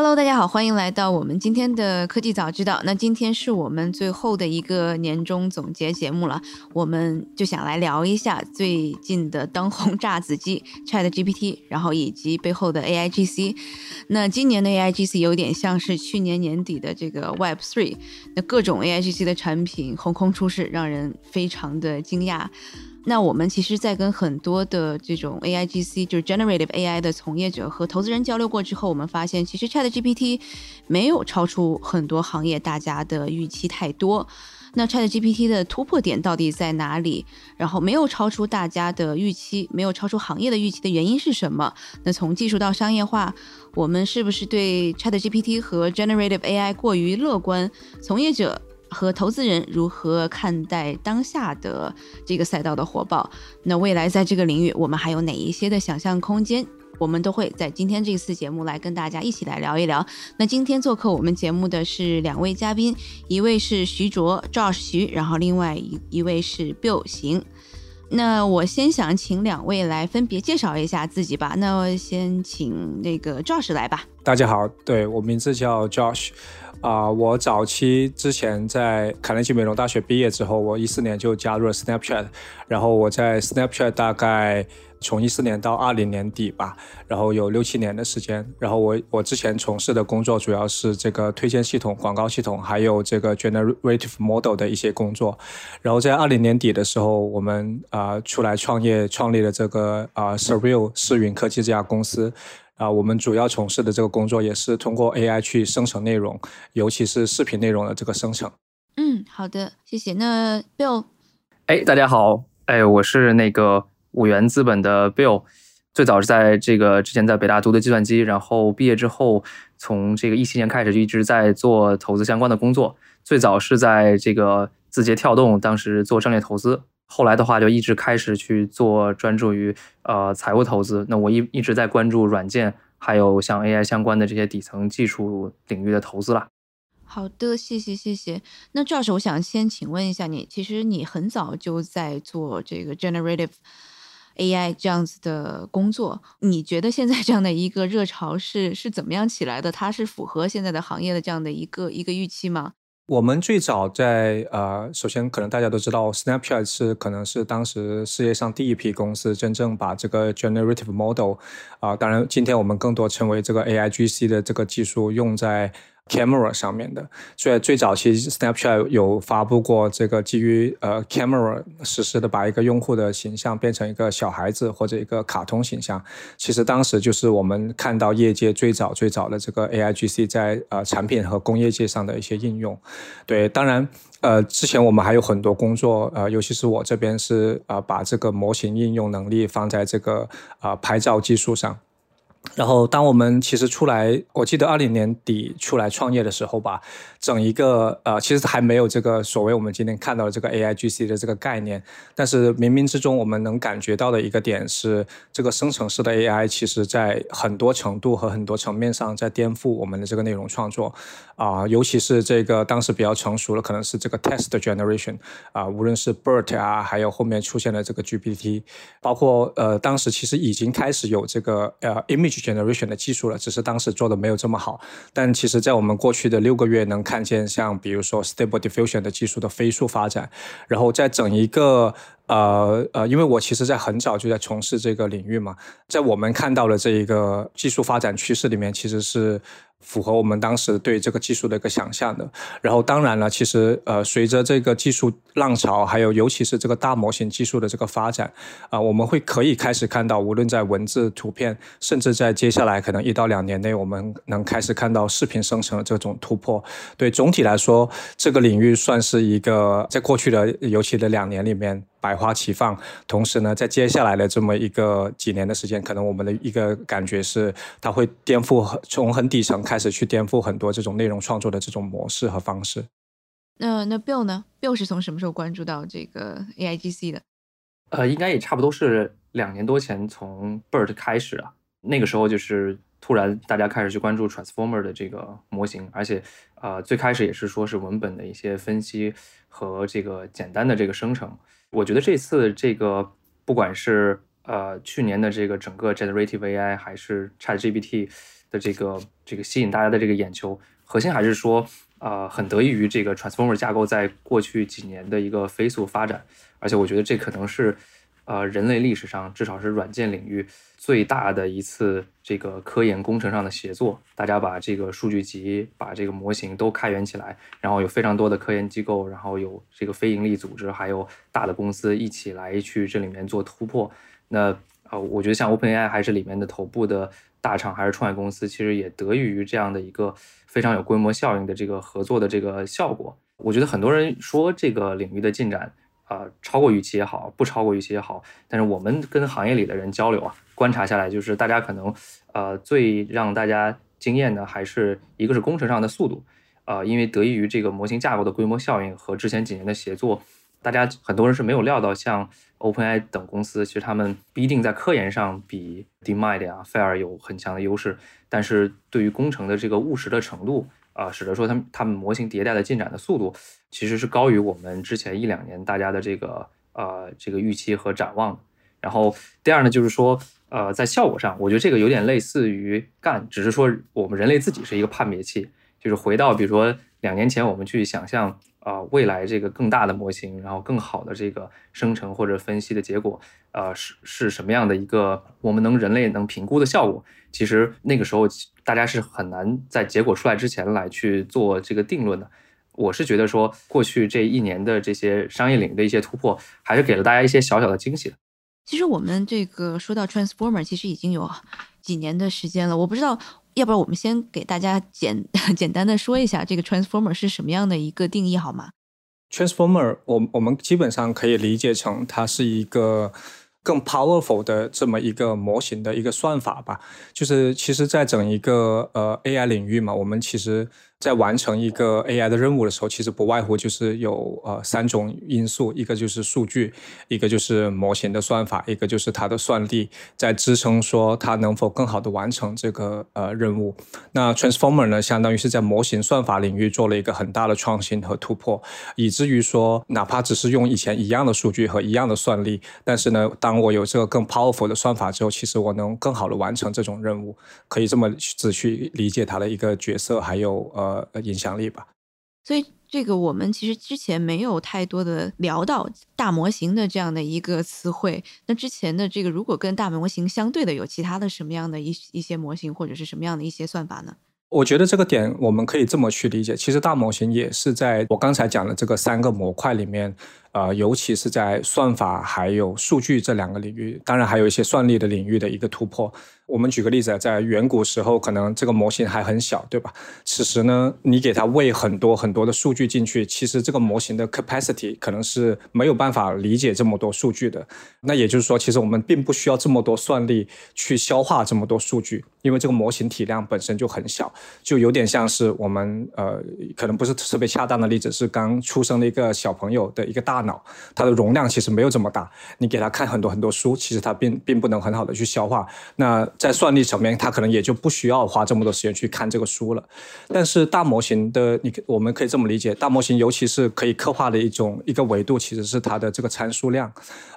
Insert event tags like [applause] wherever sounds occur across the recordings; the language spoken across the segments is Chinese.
Hello，大家好，欢迎来到我们今天的科技早知道。那今天是我们最后的一个年终总结节目了，我们就想来聊一下最近的当红炸子鸡 Chat GPT，然后以及背后的 AI GC。那今年的 AI GC 有点像是去年年底的这个 Web Three，那各种 AI GC 的产品横空出世，让人非常的惊讶。那我们其实，在跟很多的这种 A I G C，就是 Generative A I 的从业者和投资人交流过之后，我们发现，其实 Chat G P T 没有超出很多行业大家的预期太多。那 Chat G P T 的突破点到底在哪里？然后没有超出大家的预期，没有超出行业的预期的原因是什么？那从技术到商业化，我们是不是对 Chat G P T 和 Generative A I 过于乐观？从业者？和投资人如何看待当下的这个赛道的火爆？那未来在这个领域，我们还有哪一些的想象空间？我们都会在今天这次节目来跟大家一起来聊一聊。那今天做客我们节目的是两位嘉宾，一位是徐卓 Josh 徐，然后另外一一位是 Bill 行。那我先想请两位来分别介绍一下自己吧。那先请那个 Josh 来吧。大家好，对我名字叫 Josh。啊，我早期之前在卡内基梅隆大学毕业之后，我一四年就加入了 Snapchat，然后我在 Snapchat 大概从一四年到二零年底吧，然后有六七年的时间。然后我我之前从事的工作主要是这个推荐系统、广告系统，还有这个 Generative Model 的一些工作。然后在二零年底的时候，我们啊出来创业，创立了这个啊 Surreal 视云科技这家公司。啊，我们主要从事的这个工作也是通过 AI 去生成内容，尤其是视频内容的这个生成。嗯，好的，谢谢。那 Bill，哎，大家好，哎，我是那个五元资本的 Bill，最早是在这个之前在北大读的计算机，然后毕业之后从这个一七年开始就一直在做投资相关的工作，最早是在这个字节跳动，当时做战略投资。后来的话，就一直开始去做专注于呃财务投资。那我一一直在关注软件，还有像 AI 相关的这些底层技术领域的投资啦。好的，谢谢谢谢。那赵老师，我想先请问一下你，其实你很早就在做这个 generative AI 这样子的工作，你觉得现在这样的一个热潮是是怎么样起来的？它是符合现在的行业的这样的一个一个预期吗？我们最早在呃，首先可能大家都知道，Snapchat 是可能是当时世界上第一批公司真正把这个 generative model 啊，当然今天我们更多称为这个 AIGC 的这个技术用在。Camera 上面的，所以最早期 Snapchat 有发布过这个基于呃 Camera 实时的把一个用户的形象变成一个小孩子或者一个卡通形象。其实当时就是我们看到业界最早最早的这个 AIGC 在呃产品和工业界上的一些应用。对，当然呃之前我们还有很多工作呃，尤其是我这边是呃把这个模型应用能力放在这个啊拍照技术上。然后，当我们其实出来，我记得二零年底出来创业的时候吧，整一个呃，其实还没有这个所谓我们今天看到的这个 AIGC 的这个概念。但是冥冥之中，我们能感觉到的一个点是，这个生成式的 AI 其实在很多程度和很多层面上在颠覆我们的这个内容创作啊，尤其是这个当时比较成熟的，可能是这个 Text Generation 啊，无论是 BERT 啊，还有后面出现的这个 GPT，包括呃，当时其实已经开始有这个呃 Image generation 的技术了，只是当时做的没有这么好。但其实，在我们过去的六个月，能看见像比如说 Stable Diffusion 的技术的飞速发展，然后在整一个呃呃，因为我其实在很早就在从事这个领域嘛，在我们看到的这一个技术发展趋势里面，其实是。符合我们当时对这个技术的一个想象的。然后，当然了，其实呃，随着这个技术浪潮，还有尤其是这个大模型技术的这个发展，啊，我们会可以开始看到，无论在文字、图片，甚至在接下来可能一到两年内，我们能开始看到视频生成的这种突破。对，总体来说，这个领域算是一个在过去的尤其的两年里面。百花齐放，同时呢，在接下来的这么一个几年的时间，可能我们的一个感觉是，它会颠覆从很底层开始去颠覆很多这种内容创作的这种模式和方式。那那 Bill 呢？Bill 是从什么时候关注到这个 AIGC 的？呃，应该也差不多是两年多前从 BERT 开始啊。那个时候就是突然大家开始去关注 Transformer 的这个模型，而且呃最开始也是说是文本的一些分析和这个简单的这个生成。我觉得这次这个不管是呃去年的这个整个 Generative AI 还是 ChatGPT 的这个这个吸引大家的这个眼球，核心还是说呃很得益于这个 Transformer 架构在过去几年的一个飞速发展，而且我觉得这可能是。呃，人类历史上至少是软件领域最大的一次这个科研工程上的协作，大家把这个数据集、把这个模型都开源起来，然后有非常多的科研机构，然后有这个非盈利组织，还有大的公司一起来去这里面做突破。那呃，我觉得像 OpenAI 还是里面的头部的大厂，还是创业公司，其实也得益于这样的一个非常有规模效应的这个合作的这个效果。我觉得很多人说这个领域的进展。啊，超过预期也好，不超过预期也好，但是我们跟行业里的人交流啊，观察下来，就是大家可能，呃，最让大家惊艳的还是一个是工程上的速度，呃，因为得益于这个模型架构的规模效应和之前几年的协作，大家很多人是没有料到，像 OpenAI 等公司，其实他们不一定在科研上比 DeepMind 啊、Fair 有很强的优势，但是对于工程的这个务实的程度。啊，使得说他们他们模型迭代的进展的速度，其实是高于我们之前一两年大家的这个呃这个预期和展望。然后第二呢，就是说呃在效果上，我觉得这个有点类似于干，只是说我们人类自己是一个判别器，就是回到比如说两年前我们去想象啊未来这个更大的模型，然后更好的这个生成或者分析的结果，呃是是什么样的一个我们能人类能评估的效果。其实那个时候，大家是很难在结果出来之前来去做这个定论的。我是觉得说，过去这一年的这些商业领域的一些突破，还是给了大家一些小小的惊喜的。其实我们这个说到 Transformer，其实已经有几年的时间了。我不知道，要不然我们先给大家简 [laughs] 简单的说一下这个 Transformer 是什么样的一个定义好吗？Transformer，我我们基本上可以理解成它是一个。更 powerful 的这么一个模型的一个算法吧，就是其实，在整一个呃 AI 领域嘛，我们其实。在完成一个 AI 的任务的时候，其实不外乎就是有呃三种因素，一个就是数据，一个就是模型的算法，一个就是它的算力，在支撑说它能否更好的完成这个呃任务。那 Transformer 呢，相当于是在模型算法领域做了一个很大的创新和突破，以至于说，哪怕只是用以前一样的数据和一样的算力，但是呢，当我有这个更 powerful 的算法之后，其实我能更好的完成这种任务，可以这么只去理解它的一个角色，还有呃。呃，影响力吧。所以这个我们其实之前没有太多的聊到大模型的这样的一个词汇。那之前的这个，如果跟大模型相对的，有其他的什么样的一一些模型，或者是什么样的一些算法呢？我觉得这个点我们可以这么去理解，其实大模型也是在我刚才讲的这个三个模块里面。呃，尤其是在算法还有数据这两个领域，当然还有一些算力的领域的一个突破。我们举个例子，在远古时候，可能这个模型还很小，对吧？此时呢，你给它喂很多很多的数据进去，其实这个模型的 capacity 可能是没有办法理解这么多数据的。那也就是说，其实我们并不需要这么多算力去消化这么多数据，因为这个模型体量本身就很小，就有点像是我们呃，可能不是特别恰当的例子，是刚出生的一个小朋友的一个大脑。脑它的容量其实没有这么大，你给他看很多很多书，其实它并并不能很好的去消化。那在算力层面，它可能也就不需要花这么多时间去看这个书了。但是大模型的，你我们可以这么理解，大模型尤其是可以刻画的一种一个维度，其实是它的这个参数量。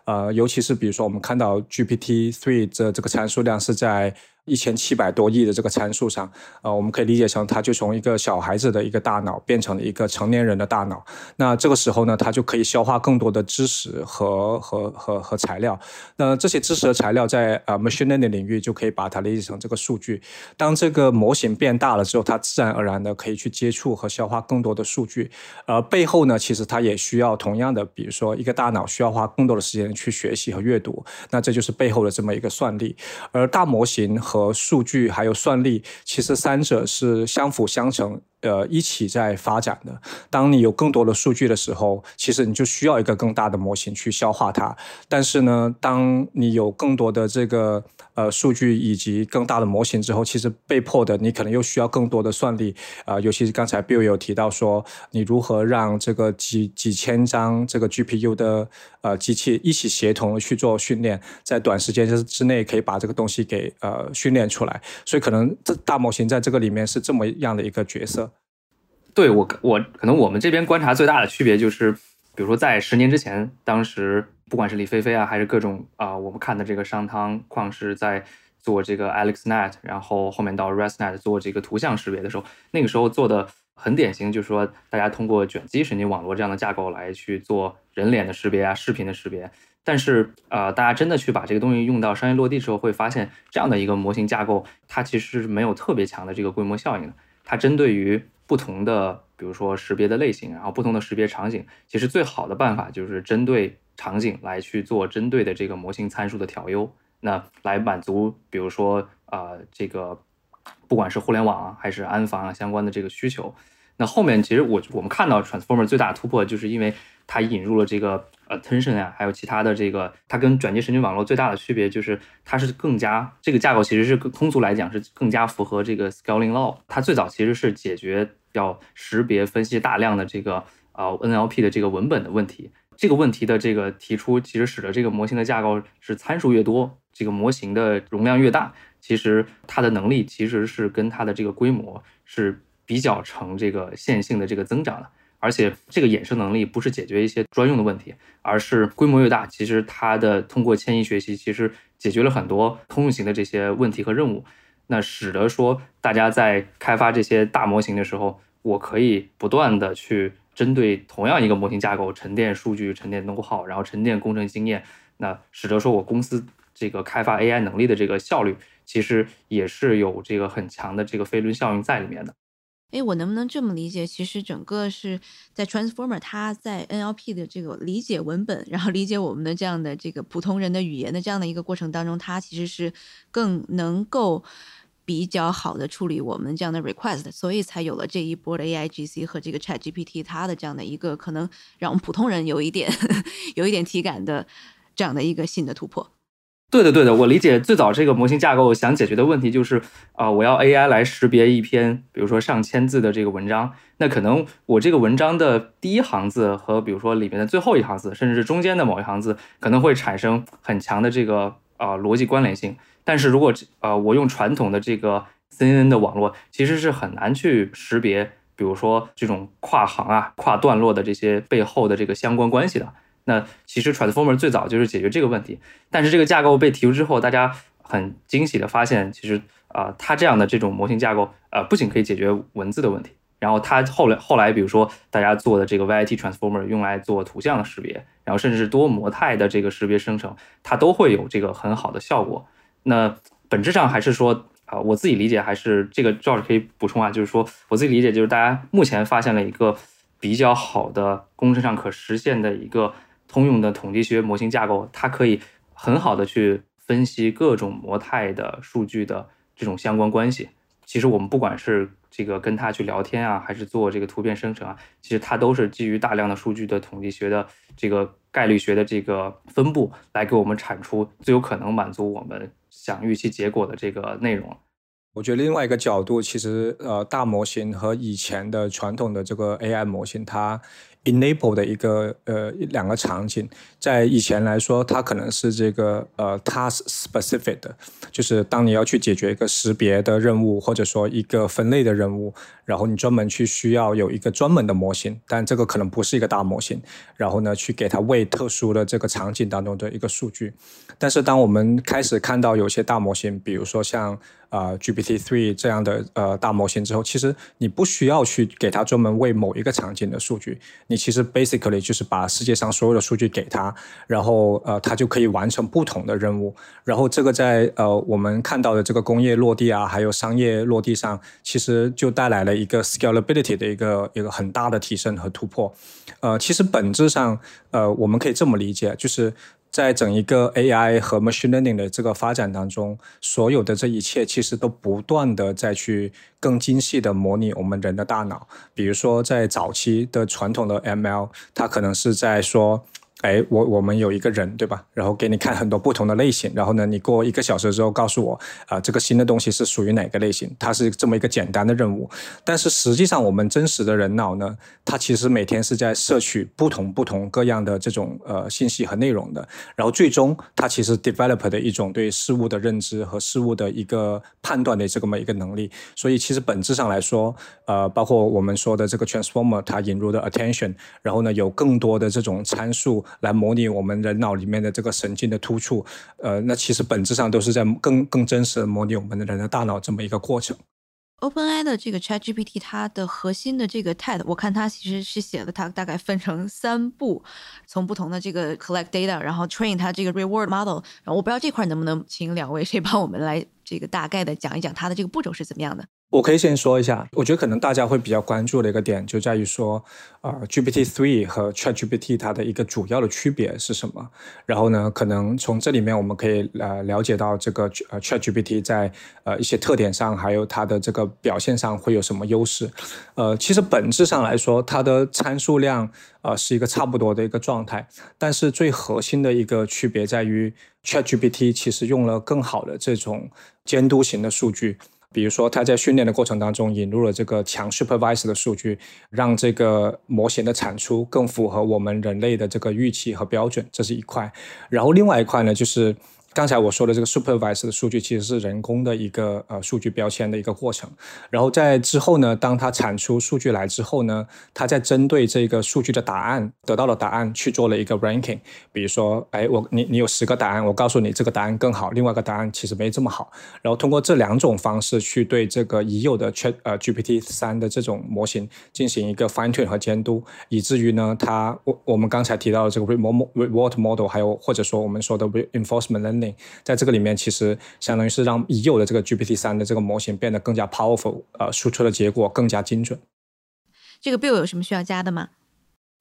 呃，尤其是比如说我们看到 GPT three 这这个参数量是在。一千七百多亿的这个参数上，呃，我们可以理解成，它就从一个小孩子的一个大脑变成了一个成年人的大脑。那这个时候呢，它就可以消化更多的知识和和和和材料。那这些知识和材料在呃 machine learning 领域就可以把它理解成这个数据。当这个模型变大了之后，它自然而然的可以去接触和消化更多的数据。而背后呢，其实它也需要同样的，比如说一个大脑需要花更多的时间去学习和阅读。那这就是背后的这么一个算力。而大模型。和数据还有算力，其实三者是相辅相成。呃一起在发展的。当你有更多的数据的时候，其实你就需要一个更大的模型去消化它。但是呢，当你有更多的这个呃数据以及更大的模型之后，其实被迫的你可能又需要更多的算力啊。尤其是刚才 Bill 有提到说，你如何让这个几几千张这个 GPU 的呃机器一起协同去做训练，在短时间之之内可以把这个东西给呃训练出来。所以可能这大模型在这个里面是这么样的一个角色。对我我可能我们这边观察最大的区别就是，比如说在十年之前，当时不管是李飞飞啊，还是各种啊，我们看的这个商汤矿石在做这个 AlexNet，然后后面到 ResNet 做这个图像识别的时候，那个时候做的很典型，就是说大家通过卷积神经网络这样的架构来去做人脸的识别啊，视频的识别。但是呃，大家真的去把这个东西用到商业落地之后，会发现这样的一个模型架构，它其实是没有特别强的这个规模效应的。它针对于不同的，比如说识别的类型，然后不同的识别场景，其实最好的办法就是针对场景来去做针对的这个模型参数的调优，那来满足，比如说啊，这个不管是互联网啊，还是安防啊相关的这个需求。那后面其实我我们看到 Transformer 最大的突破，就是因为它引入了这个 Attention 啊，还有其他的这个，它跟转接神经网络最大的区别就是它是更加这个架构其实是更通俗来讲是更加符合这个 Scaling Law。它最早其实是解决。要识别分析大量的这个呃 NLP 的这个文本的问题，这个问题的这个提出，其实使得这个模型的架构是参数越多，这个模型的容量越大，其实它的能力其实是跟它的这个规模是比较成这个线性的这个增长的，而且这个衍生能力不是解决一些专用的问题，而是规模越大，其实它的通过迁移学习，其实解决了很多通用型的这些问题和任务。那使得说，大家在开发这些大模型的时候，我可以不断的去针对同样一个模型架构沉淀数据、沉淀 know how，然后沉淀工程经验。那使得说我公司这个开发 AI 能力的这个效率，其实也是有这个很强的这个飞轮效应在里面的。哎，我能不能这么理解？其实整个是在 Transformer，它在 NLP 的这个理解文本，然后理解我们的这样的这个普通人的语言的这样的一个过程当中，它其实是更能够。比较好的处理我们这样的 request，所以才有了这一波的 AIGC 和这个 ChatGPT 它的这样的一个可能让我们普通人有一点 [laughs] 有一点体感的这样的一个新的突破。对的，对的，我理解最早这个模型架构想解决的问题就是啊，我要 AI 来识别一篇比如说上千字的这个文章，那可能我这个文章的第一行字和比如说里面的最后一行字，甚至是中间的某一行字，可能会产生很强的这个啊逻辑关联性。但是如果呃我用传统的这个 CNN 的网络，其实是很难去识别，比如说这种跨行啊、跨段落的这些背后的这个相关关系的。那其实 Transformer 最早就是解决这个问题。但是这个架构被提出之后，大家很惊喜的发现，其实啊它这样的这种模型架构，呃不仅可以解决文字的问题，然后它后来后来比如说大家做的这个 ViT Transformer 用来做图像的识别，然后甚至是多模态的这个识别生成，它都会有这个很好的效果。那本质上还是说啊，我自己理解还是这个 George 可以补充啊，就是说我自己理解就是大家目前发现了一个比较好的工程上可实现的一个通用的统计学模型架构，它可以很好的去分析各种模态的数据的这种相关关系。其实我们不管是这个跟它去聊天啊，还是做这个图片生成啊，其实它都是基于大量的数据的统计学的这个概率学的这个分布来给我们产出最有可能满足我们。想预期结果的这个内容，我觉得另外一个角度，其实呃，大模型和以前的传统的这个 AI 模型，它。Enable 的一个呃两个场景，在以前来说，它可能是这个呃 task specific 的，就是当你要去解决一个识别的任务，或者说一个分类的任务，然后你专门去需要有一个专门的模型，但这个可能不是一个大模型，然后呢去给它喂特殊的这个场景当中的一个数据。但是当我们开始看到有些大模型，比如说像啊，GPT three 这样的呃大模型之后，其实你不需要去给它专门为某一个场景的数据，你其实 basically 就是把世界上所有的数据给他，然后呃他就可以完成不同的任务。然后这个在呃我们看到的这个工业落地啊，还有商业落地上，其实就带来了一个 scalability 的一个一个很大的提升和突破。呃，其实本质上呃我们可以这么理解，就是。在整一个 AI 和 machine learning 的这个发展当中，所有的这一切其实都不断的在去更精细的模拟我们人的大脑。比如说，在早期的传统的 ML，它可能是在说。哎，我我们有一个人，对吧？然后给你看很多不同的类型，然后呢，你过一个小时之后告诉我，啊，这个新的东西是属于哪个类型？它是这么一个简单的任务。但是实际上，我们真实的人脑呢，它其实每天是在摄取不同不同各样的这种呃信息和内容的。然后最终，它其实 develop 的一种对事物的认知和事物的一个判断的这么一个能力。所以其实本质上来说，呃，包括我们说的这个 transformer，它引入的 attention，然后呢，有更多的这种参数。来模拟我们人脑里面的这个神经的突触，呃，那其实本质上都是在更更真实的模拟我们的人的大脑这么一个过程。OpenAI 的这个 ChatGPT，它的核心的这个 TED，我看它其实是写了它大概分成三步，从不同的这个 collect data，然后 train 它这个 reward model，然后我不知道这块能不能请两位谁帮我们来这个大概的讲一讲它的这个步骤是怎么样的。我可以先说一下，我觉得可能大家会比较关注的一个点就在于说，啊，GPT three 和 ChatGPT 它的一个主要的区别是什么？然后呢，可能从这里面我们可以呃了解到这个呃 ChatGPT 在呃一些特点上，还有它的这个表现上会有什么优势？呃，其实本质上来说，它的参数量呃是一个差不多的一个状态，但是最核心的一个区别在于 ChatGPT 其实用了更好的这种监督型的数据。比如说，它在训练的过程当中引入了这个强 supervised 的数据，让这个模型的产出更符合我们人类的这个预期和标准，这是一块。然后另外一块呢，就是。刚才我说的这个 supervised 的数据其实是人工的一个呃数据标签的一个过程，然后在之后呢，当它产出数据来之后呢，它在针对这个数据的答案得到了答案去做了一个 ranking，比如说，哎，我你你有十个答案，我告诉你这个答案更好，另外一个答案其实没这么好，然后通过这两种方式去对这个已有的 Chat 呃 GPT 三的这种模型进行一个 fine tune 和监督，以至于呢，它我我们刚才提到的这个 reward model，还有或者说我们说的 reinforcement learning。在这个里面，其实相当于是让已有的这个 GPT 三的这个模型变得更加 powerful，呃，输出的结果更加精准。这个 Bill 有什么需要加的吗？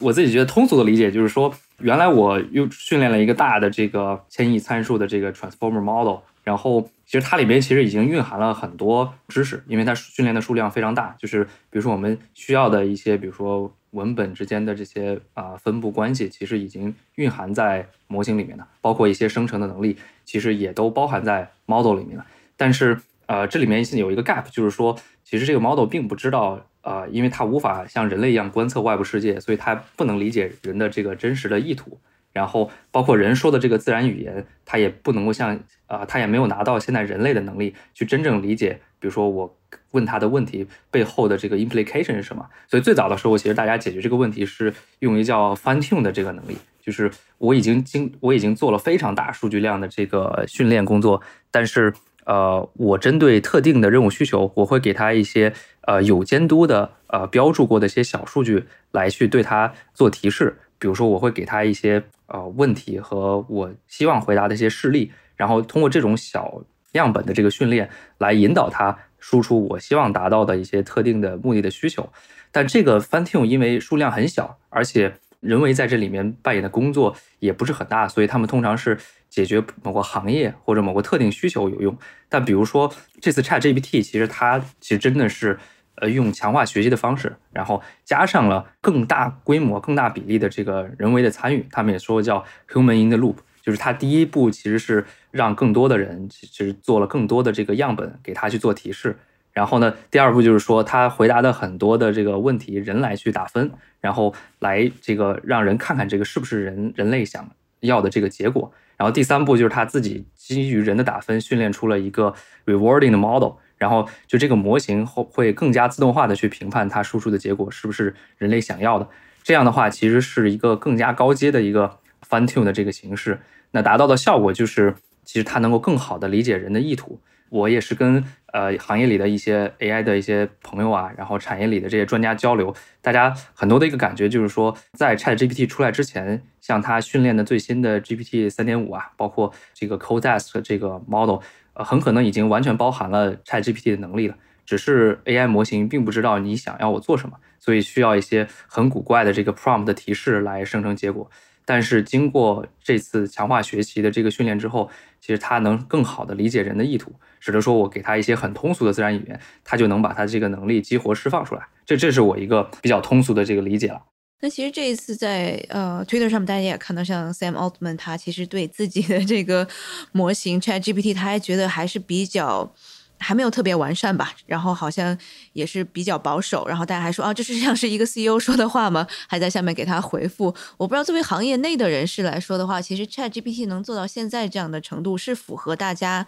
我自己觉得通俗的理解就是说，原来我又训练了一个大的这个千亿参数的这个 transformer model，然后其实它里面其实已经蕴含了很多知识，因为它训练的数量非常大，就是比如说我们需要的一些，比如说。文本之间的这些啊分布关系，其实已经蕴含在模型里面的，包括一些生成的能力，其实也都包含在 model 里面了。但是呃，这里面有一个 gap，就是说，其实这个 model 并不知道，呃，因为它无法像人类一样观测外部世界，所以它不能理解人的这个真实的意图。然后，包括人说的这个自然语言，它也不能够像啊，它也没有拿到现在人类的能力去真正理解，比如说我。问他的问题背后的这个 implication 是什么？所以最早的时候，其实大家解决这个问题是用于叫 fine tune 的这个能力，就是我已经经我已经做了非常大数据量的这个训练工作，但是呃，我针对特定的任务需求，我会给他一些呃有监督的呃标注过的一些小数据来去对他做提示，比如说我会给他一些呃问题和我希望回答的一些事例，然后通过这种小样本的这个训练来引导他。输出我希望达到的一些特定的目的的需求，但这个 fine tune 因为数量很小，而且人为在这里面扮演的工作也不是很大，所以他们通常是解决某个行业或者某个特定需求有用。但比如说这次 Chat GPT，其实它其实真的是呃用强化学习的方式，然后加上了更大规模、更大比例的这个人为的参与，他们也说叫 human in the loop。就是他第一步其实是让更多的人其实做了更多的这个样本给他去做提示，然后呢，第二步就是说他回答的很多的这个问题人来去打分，然后来这个让人看看这个是不是人人类想要的这个结果，然后第三步就是他自己基于人的打分训练出了一个 rewarding 的 model，然后就这个模型会会更加自动化的去评判它输出的结果是不是人类想要的，这样的话其实是一个更加高阶的一个。fine tune 的这个形式，那达到的效果就是，其实它能够更好的理解人的意图。我也是跟呃行业里的一些 AI 的一些朋友啊，然后产业里的这些专家交流，大家很多的一个感觉就是说，在 Chat GPT 出来之前，像它训练的最新的 GPT 三点五啊，包括这个 Codex 这个 model，呃，很可能已经完全包含了 Chat GPT 的能力了，只是 AI 模型并不知道你想要我做什么，所以需要一些很古怪的这个 prompt 的提示来生成结果。但是经过这次强化学习的这个训练之后，其实它能更好的理解人的意图，使得说我给他一些很通俗的自然语言，他就能把他这个能力激活释放出来。这这是我一个比较通俗的这个理解了。那其实这一次在呃 Twitter 上面，大家也看到，像 Sam Altman 他其实对自己的这个模型 Chat GPT，他还觉得还是比较还没有特别完善吧。然后好像也是比较保守。然后大家还说啊，这是像是一个 CEO 说的话吗？还在下面给他回复。我不知道作为行业内的人士来说的话，其实 Chat GPT 能做到现在这样的程度，是符合大家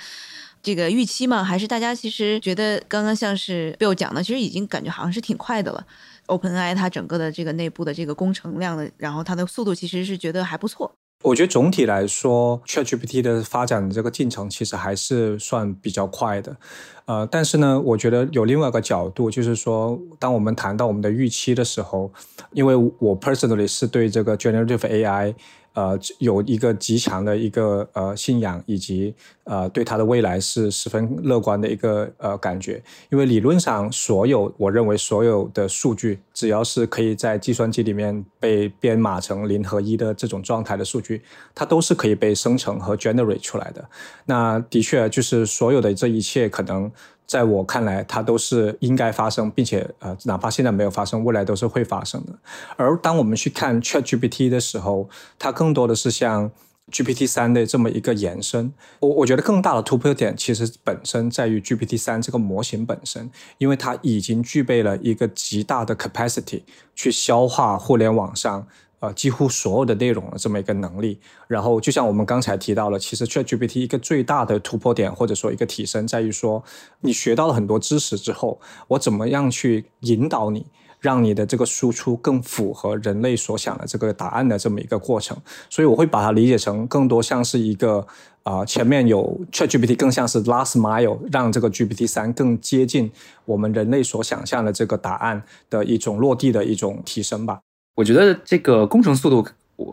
这个预期吗？还是大家其实觉得刚刚像是 Bill 讲的，其实已经感觉好像是挺快的了。OpenAI 它整个的这个内部的这个工程量的，然后它的速度其实是觉得还不错。我觉得总体来说，ChatGPT 的发展这个进程其实还是算比较快的。呃，但是呢，我觉得有另外一个角度，就是说，当我们谈到我们的预期的时候，因为我 personally 是对这个 Generative AI。呃，有一个极强的一个呃信仰，以及呃对它的未来是十分乐观的一个呃感觉。因为理论上，所有我认为所有的数据，只要是可以在计算机里面被编码成零和一的这种状态的数据，它都是可以被生成和 generate 出来的。那的确，就是所有的这一切可能。在我看来，它都是应该发生，并且呃，哪怕现在没有发生，未来都是会发生的。而当我们去看 Chat GPT 的时候，它更多的是像 GPT 三的这么一个延伸。我我觉得更大的突破点其实本身在于 GPT 三这个模型本身，因为它已经具备了一个极大的 capacity 去消化互联网上。呃，几乎所有的内容的这么一个能力，然后就像我们刚才提到了，其实 ChatGPT 一个最大的突破点或者说一个提升，在于说你学到了很多知识之后，我怎么样去引导你，让你的这个输出更符合人类所想的这个答案的这么一个过程。所以我会把它理解成更多像是一个啊，前面有 ChatGPT 更像是 last mile，让这个 GPT 三更接近我们人类所想象的这个答案的一种落地的一种提升吧。我觉得这个工程速度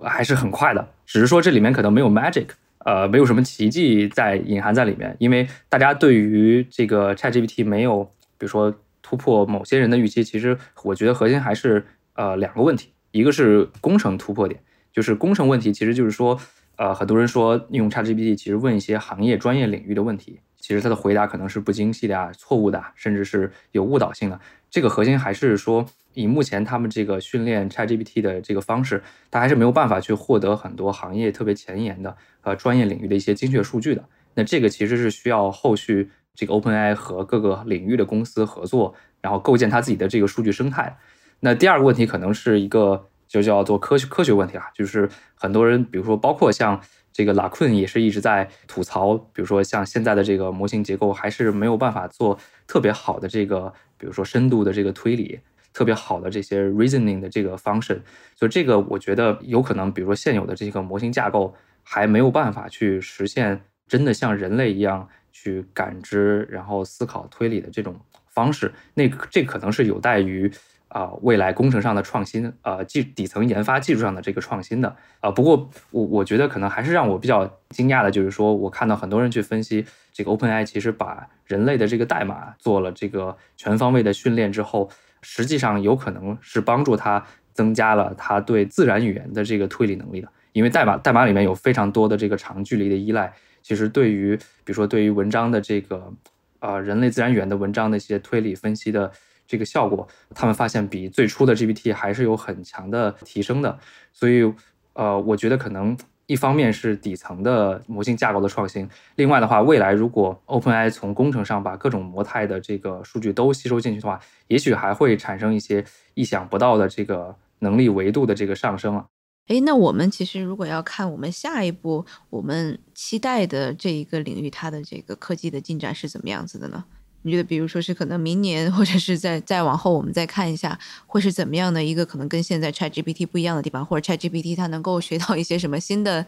还是很快的，只是说这里面可能没有 magic，呃，没有什么奇迹在隐含在里面。因为大家对于这个 ChatGPT 没有，比如说突破某些人的预期，其实我觉得核心还是呃两个问题，一个是工程突破点，就是工程问题，其实就是说，呃，很多人说用 ChatGPT 其实问一些行业专业领域的问题，其实他的回答可能是不精细的啊、错误的，甚至是有误导性的。这个核心还是说。以目前他们这个训练 ChatGPT 的这个方式，它还是没有办法去获得很多行业特别前沿的呃专业领域的一些精确数据的。那这个其实是需要后续这个 OpenAI 和各个领域的公司合作，然后构建它自己的这个数据生态。那第二个问题可能是一个就叫做科学科学问题啊，就是很多人，比如说包括像这个 Lacun 也是一直在吐槽，比如说像现在的这个模型结构还是没有办法做特别好的这个，比如说深度的这个推理。特别好的这些 reasoning 的这个 function，所以这个我觉得有可能，比如说现有的这个模型架构还没有办法去实现真的像人类一样去感知、然后思考、推理的这种方式。那这可能是有待于啊未来工程上的创新，呃技底层研发技术上的这个创新的啊。不过我我觉得可能还是让我比较惊讶的就是说，我看到很多人去分析这个 OpenAI 其实把人类的这个代码做了这个全方位的训练之后。实际上有可能是帮助他增加了他对自然语言的这个推理能力的，因为代码代码里面有非常多的这个长距离的依赖，其实对于比如说对于文章的这个呃人类自然语言的文章的一些推理分析的这个效果，他们发现比最初的 GPT 还是有很强的提升的，所以呃我觉得可能。一方面是底层的模型架构的创新，另外的话，未来如果 OpenAI 从工程上把各种模态的这个数据都吸收进去的话，也许还会产生一些意想不到的这个能力维度的这个上升啊。哎，那我们其实如果要看我们下一步我们期待的这一个领域，它的这个科技的进展是怎么样子的呢？你觉得，比如说是可能明年，或者是在再往后，我们再看一下，会是怎么样的一个可能跟现在 Chat GPT 不一样的地方，或者 Chat GPT 它能够学到一些什么新的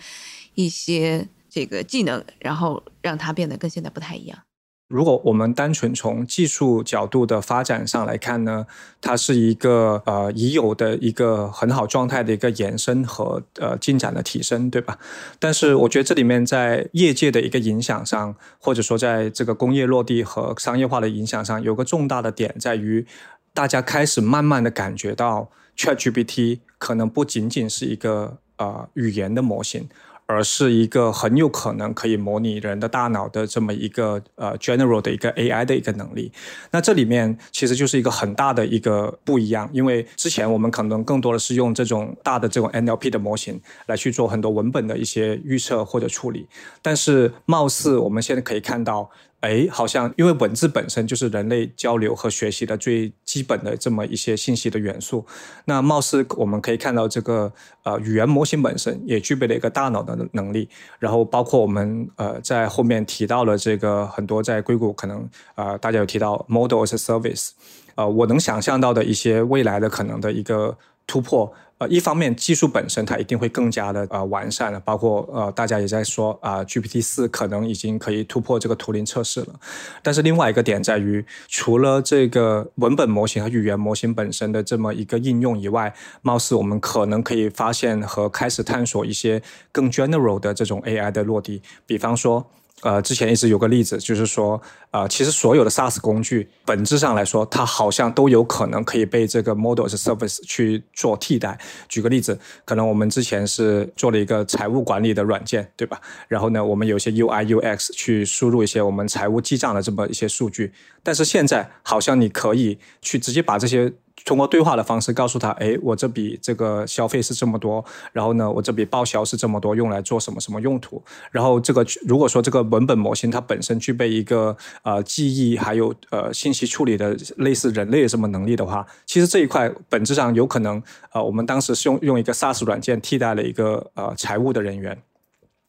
一些这个技能，然后让它变得跟现在不太一样。如果我们单纯从技术角度的发展上来看呢，它是一个呃已有的一个很好状态的一个延伸和呃进展的提升，对吧？但是我觉得这里面在业界的一个影响上，或者说在这个工业落地和商业化的影响上，有个重大的点在于，大家开始慢慢的感觉到 ChatGPT 可能不仅仅是一个。呃语言的模型。而是一个很有可能可以模拟人的大脑的这么一个呃 general 的一个 AI 的一个能力。那这里面其实就是一个很大的一个不一样，因为之前我们可能更多的是用这种大的这种 NLP 的模型来去做很多文本的一些预测或者处理，但是貌似我们现在可以看到。哎，好像因为文字本身就是人类交流和学习的最基本的这么一些信息的元素，那貌似我们可以看到这个呃语言模型本身也具备了一个大脑的能力，然后包括我们呃在后面提到了这个很多在硅谷可能呃大家有提到 model as a service，呃我能想象到的一些未来的可能的一个突破。呃，一方面技术本身它一定会更加的呃完善了，包括呃大家也在说啊，GPT 四可能已经可以突破这个图灵测试了。但是另外一个点在于，除了这个文本模型和语言模型本身的这么一个应用以外，貌似我们可能可以发现和开始探索一些更 general 的这种 AI 的落地，比方说。呃，之前一直有个例子，就是说，呃，其实所有的 SaaS 工具本质上来说，它好像都有可能可以被这个 Model as Service 去做替代。举个例子，可能我们之前是做了一个财务管理的软件，对吧？然后呢，我们有些 UI UX 去输入一些我们财务记账的这么一些数据，但是现在好像你可以去直接把这些。通过对话的方式告诉他，哎，我这笔这个消费是这么多，然后呢，我这笔报销是这么多，用来做什么什么用途？然后这个如果说这个文本模型它本身具备一个呃记忆还有呃信息处理的类似人类的这么能力的话，其实这一块本质上有可能呃，我们当时是用用一个 SaaS 软件替代了一个呃财务的人员，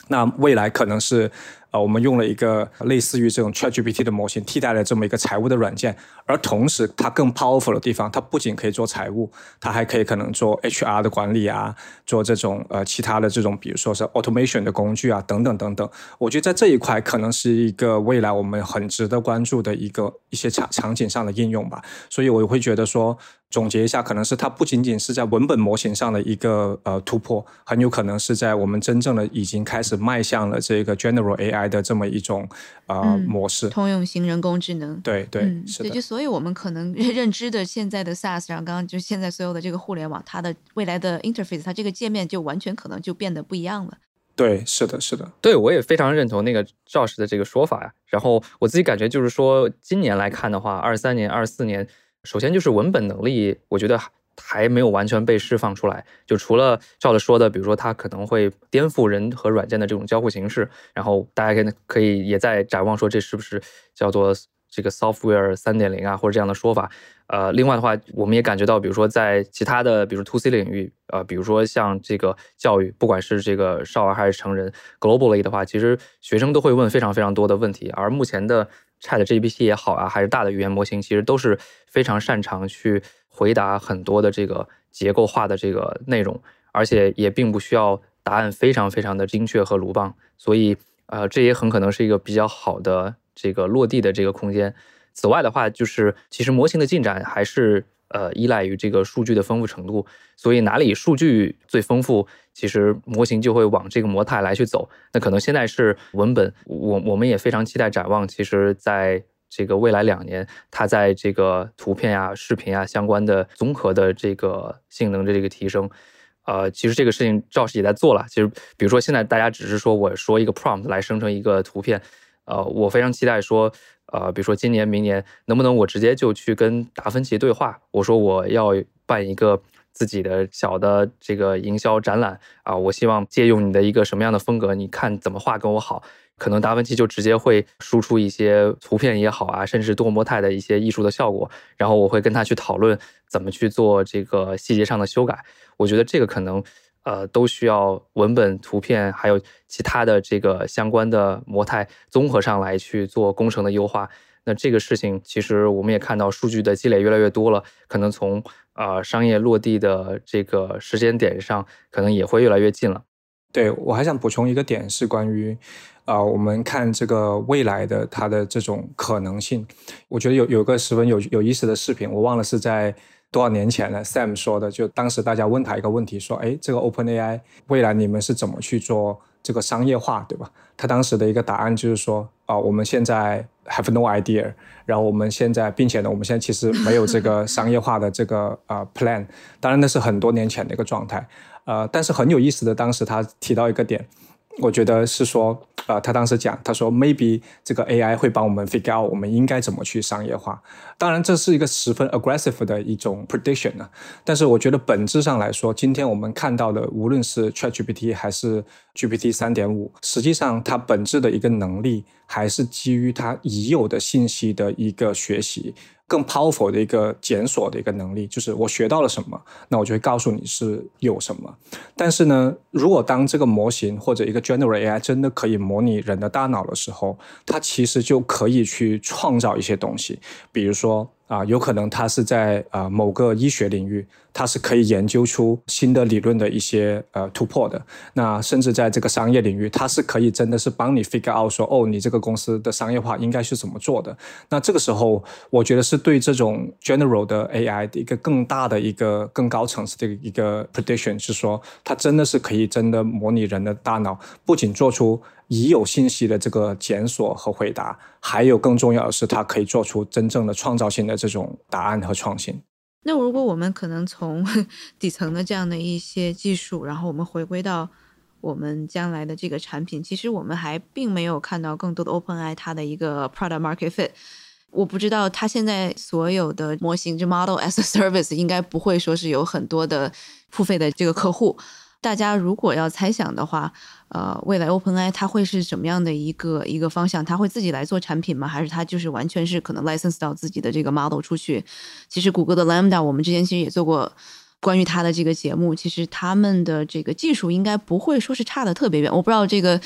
那未来可能是。啊，我们用了一个类似于这种 ChatGPT 的模型，替代了这么一个财务的软件，而同时它更 powerful 的地方，它不仅可以做财务，它还可以可能做 HR 的管理啊，做这种呃其他的这种，比如说是 automation 的工具啊，等等等等。我觉得在这一块可能是一个未来我们很值得关注的一个一些场场景上的应用吧。所以我会觉得说。总结一下，可能是它不仅仅是在文本模型上的一个呃突破，很有可能是在我们真正的已经开始迈向了这个 general AI 的这么一种啊模式，通用型人工智能。对对，是的。就所以我们可能 [laughs] 认知的现在的 SaaS，然后刚刚就现在所有的这个互联网，它的未来的 interface，它这个界面就完全可能就变得不一样了。对，是的，是的。对我也非常认同那个赵师的这个说法呀。然后我自己感觉就是说，今年来看的话，二三年、二四年。首先就是文本能力，我觉得还没有完全被释放出来。就除了照着说的，比如说它可能会颠覆人和软件的这种交互形式，然后大家可以可以也在展望说这是不是叫做这个 software 三点零啊，或者这样的说法。呃，另外的话，我们也感觉到，比如说在其他的，比如 to C 领域，呃，比如说像这个教育，不管是这个少儿还是成人，globally 的话，其实学生都会问非常非常多的问题，而目前的。Chat GPT 也好啊，还是大的语言模型，其实都是非常擅长去回答很多的这个结构化的这个内容，而且也并不需要答案非常非常的精确和鲁棒，所以呃，这也很可能是一个比较好的这个落地的这个空间。此外的话，就是其实模型的进展还是。呃，依赖于这个数据的丰富程度，所以哪里数据最丰富，其实模型就会往这个模态来去走。那可能现在是文本，我我们也非常期待展望。其实，在这个未来两年，它在这个图片呀、视频啊相关的综合的这个性能的这个提升，呃，其实这个事情赵氏也在做了。其实，比如说现在大家只是说我说一个 prompt 来生成一个图片，呃，我非常期待说。呃，比如说今年、明年，能不能我直接就去跟达芬奇对话？我说我要办一个自己的小的这个营销展览啊，我希望借用你的一个什么样的风格？你看怎么画跟我好？可能达芬奇就直接会输出一些图片也好啊，甚至多模态的一些艺术的效果，然后我会跟他去讨论怎么去做这个细节上的修改。我觉得这个可能。呃，都需要文本、图片，还有其他的这个相关的模态综合上来去做工程的优化。那这个事情，其实我们也看到数据的积累越来越多了，可能从呃商业落地的这个时间点上，可能也会越来越近了。对我还想补充一个点是关于，啊，我们看这个未来的它的这种可能性。我觉得有有个十分有有意思的视频，我忘了是在。多少年前了？Sam 说的，就当时大家问他一个问题，说：“哎，这个 OpenAI 未来你们是怎么去做这个商业化，对吧？他当时的一个答案就是说，啊，我们现在 have no idea，然后我们现在，并且呢，我们现在其实没有这个商业化的这个呃 [laughs] plan。当然那是很多年前的一个状态，呃，但是很有意思的，当时他提到一个点。我觉得是说，呃，他当时讲，他说 maybe 这个 AI 会帮我们 figure out 我们应该怎么去商业化。当然，这是一个十分 aggressive 的一种 prediction 呢。但是，我觉得本质上来说，今天我们看到的，无论是 ChatGPT 还是 GPT 三点五，实际上它本质的一个能力，还是基于它已有的信息的一个学习。更 powerful 的一个检索的一个能力，就是我学到了什么，那我就会告诉你是有什么。但是呢，如果当这个模型或者一个 general AI 真的可以模拟人的大脑的时候，它其实就可以去创造一些东西，比如说。啊，有可能它是在呃某个医学领域，它是可以研究出新的理论的一些呃突破的。那甚至在这个商业领域，它是可以真的是帮你 figure out 说，哦，你这个公司的商业化应该是怎么做的。那这个时候，我觉得是对这种 general 的 AI 的一个更大的一个更高层次的一个 prediction，是说它真的是可以真的模拟人的大脑，不仅做出。已有信息的这个检索和回答，还有更重要的是，它可以做出真正的创造性的这种答案和创新。那如果我们可能从底层的这样的一些技术，然后我们回归到我们将来的这个产品，其实我们还并没有看到更多的 OpenAI 它的一个 product market fit。我不知道它现在所有的模型，就 model as a service，应该不会说是有很多的付费的这个客户。大家如果要猜想的话，呃，未来 OpenAI 它会是什么样的一个一个方向？它会自己来做产品吗？还是它就是完全是可能 license 到自己的这个 model 出去？其实谷歌的 Lambda 我们之前其实也做过关于它的这个节目，其实他们的这个技术应该不会说是差的特别远。我不知道这个